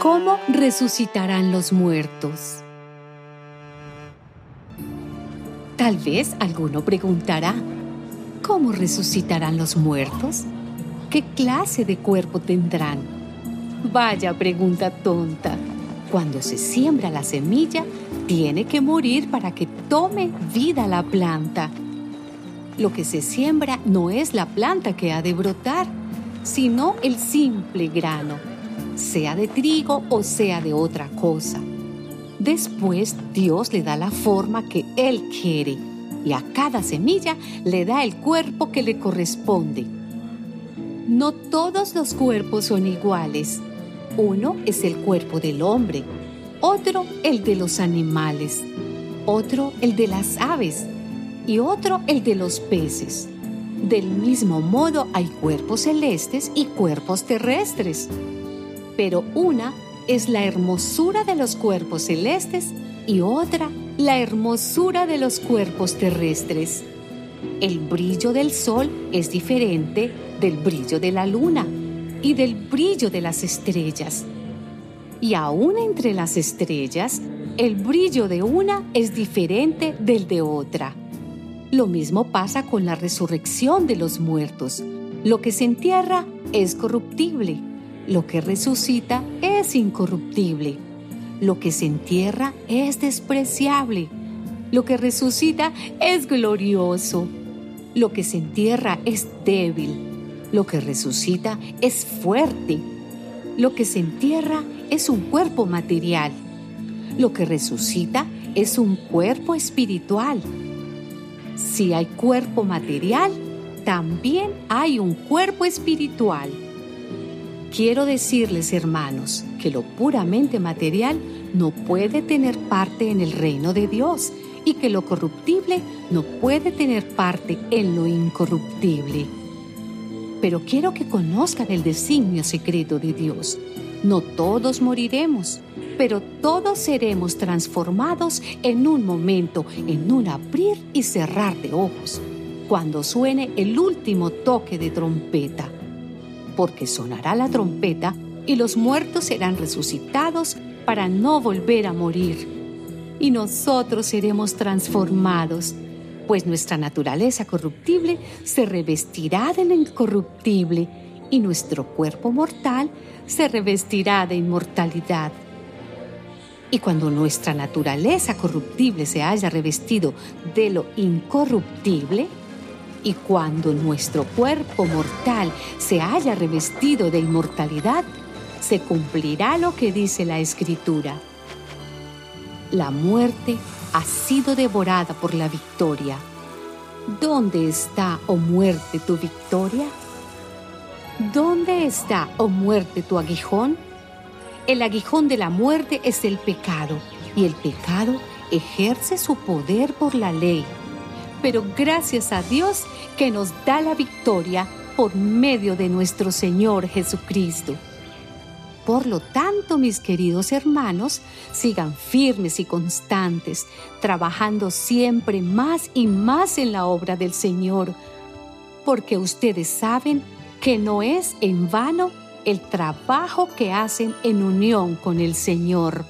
¿Cómo resucitarán los muertos? Tal vez alguno preguntará, ¿cómo resucitarán los muertos? ¿Qué clase de cuerpo tendrán? Vaya pregunta tonta. Cuando se siembra la semilla, tiene que morir para que tome vida la planta. Lo que se siembra no es la planta que ha de brotar, sino el simple grano, sea de trigo o sea de otra cosa. Después Dios le da la forma que Él quiere y a cada semilla le da el cuerpo que le corresponde. No todos los cuerpos son iguales. Uno es el cuerpo del hombre, otro el de los animales, otro el de las aves y otro el de los peces. Del mismo modo hay cuerpos celestes y cuerpos terrestres. Pero una es la hermosura de los cuerpos celestes y otra la hermosura de los cuerpos terrestres. El brillo del sol es diferente del brillo de la luna y del brillo de las estrellas. Y aún entre las estrellas, el brillo de una es diferente del de otra. Lo mismo pasa con la resurrección de los muertos. Lo que se entierra es corruptible lo que resucita es incorruptible. Lo que se entierra es despreciable. Lo que resucita es glorioso. Lo que se entierra es débil. Lo que resucita es fuerte. Lo que se entierra es un cuerpo material. Lo que resucita es un cuerpo espiritual. Si hay cuerpo material, también hay un cuerpo espiritual. Quiero decirles, hermanos, que lo puramente material no puede tener parte en el reino de Dios y que lo corruptible no puede tener parte en lo incorruptible. Pero quiero que conozcan el designio secreto de Dios. No todos moriremos, pero todos seremos transformados en un momento, en un abrir y cerrar de ojos, cuando suene el último toque de trompeta porque sonará la trompeta y los muertos serán resucitados para no volver a morir. Y nosotros seremos transformados, pues nuestra naturaleza corruptible se revestirá de lo incorruptible y nuestro cuerpo mortal se revestirá de inmortalidad. Y cuando nuestra naturaleza corruptible se haya revestido de lo incorruptible, y cuando nuestro cuerpo mortal se haya revestido de inmortalidad, se cumplirá lo que dice la Escritura. La muerte ha sido devorada por la victoria. ¿Dónde está, oh muerte, tu victoria? ¿Dónde está, oh muerte, tu aguijón? El aguijón de la muerte es el pecado, y el pecado ejerce su poder por la ley pero gracias a Dios que nos da la victoria por medio de nuestro Señor Jesucristo. Por lo tanto, mis queridos hermanos, sigan firmes y constantes, trabajando siempre más y más en la obra del Señor, porque ustedes saben que no es en vano el trabajo que hacen en unión con el Señor.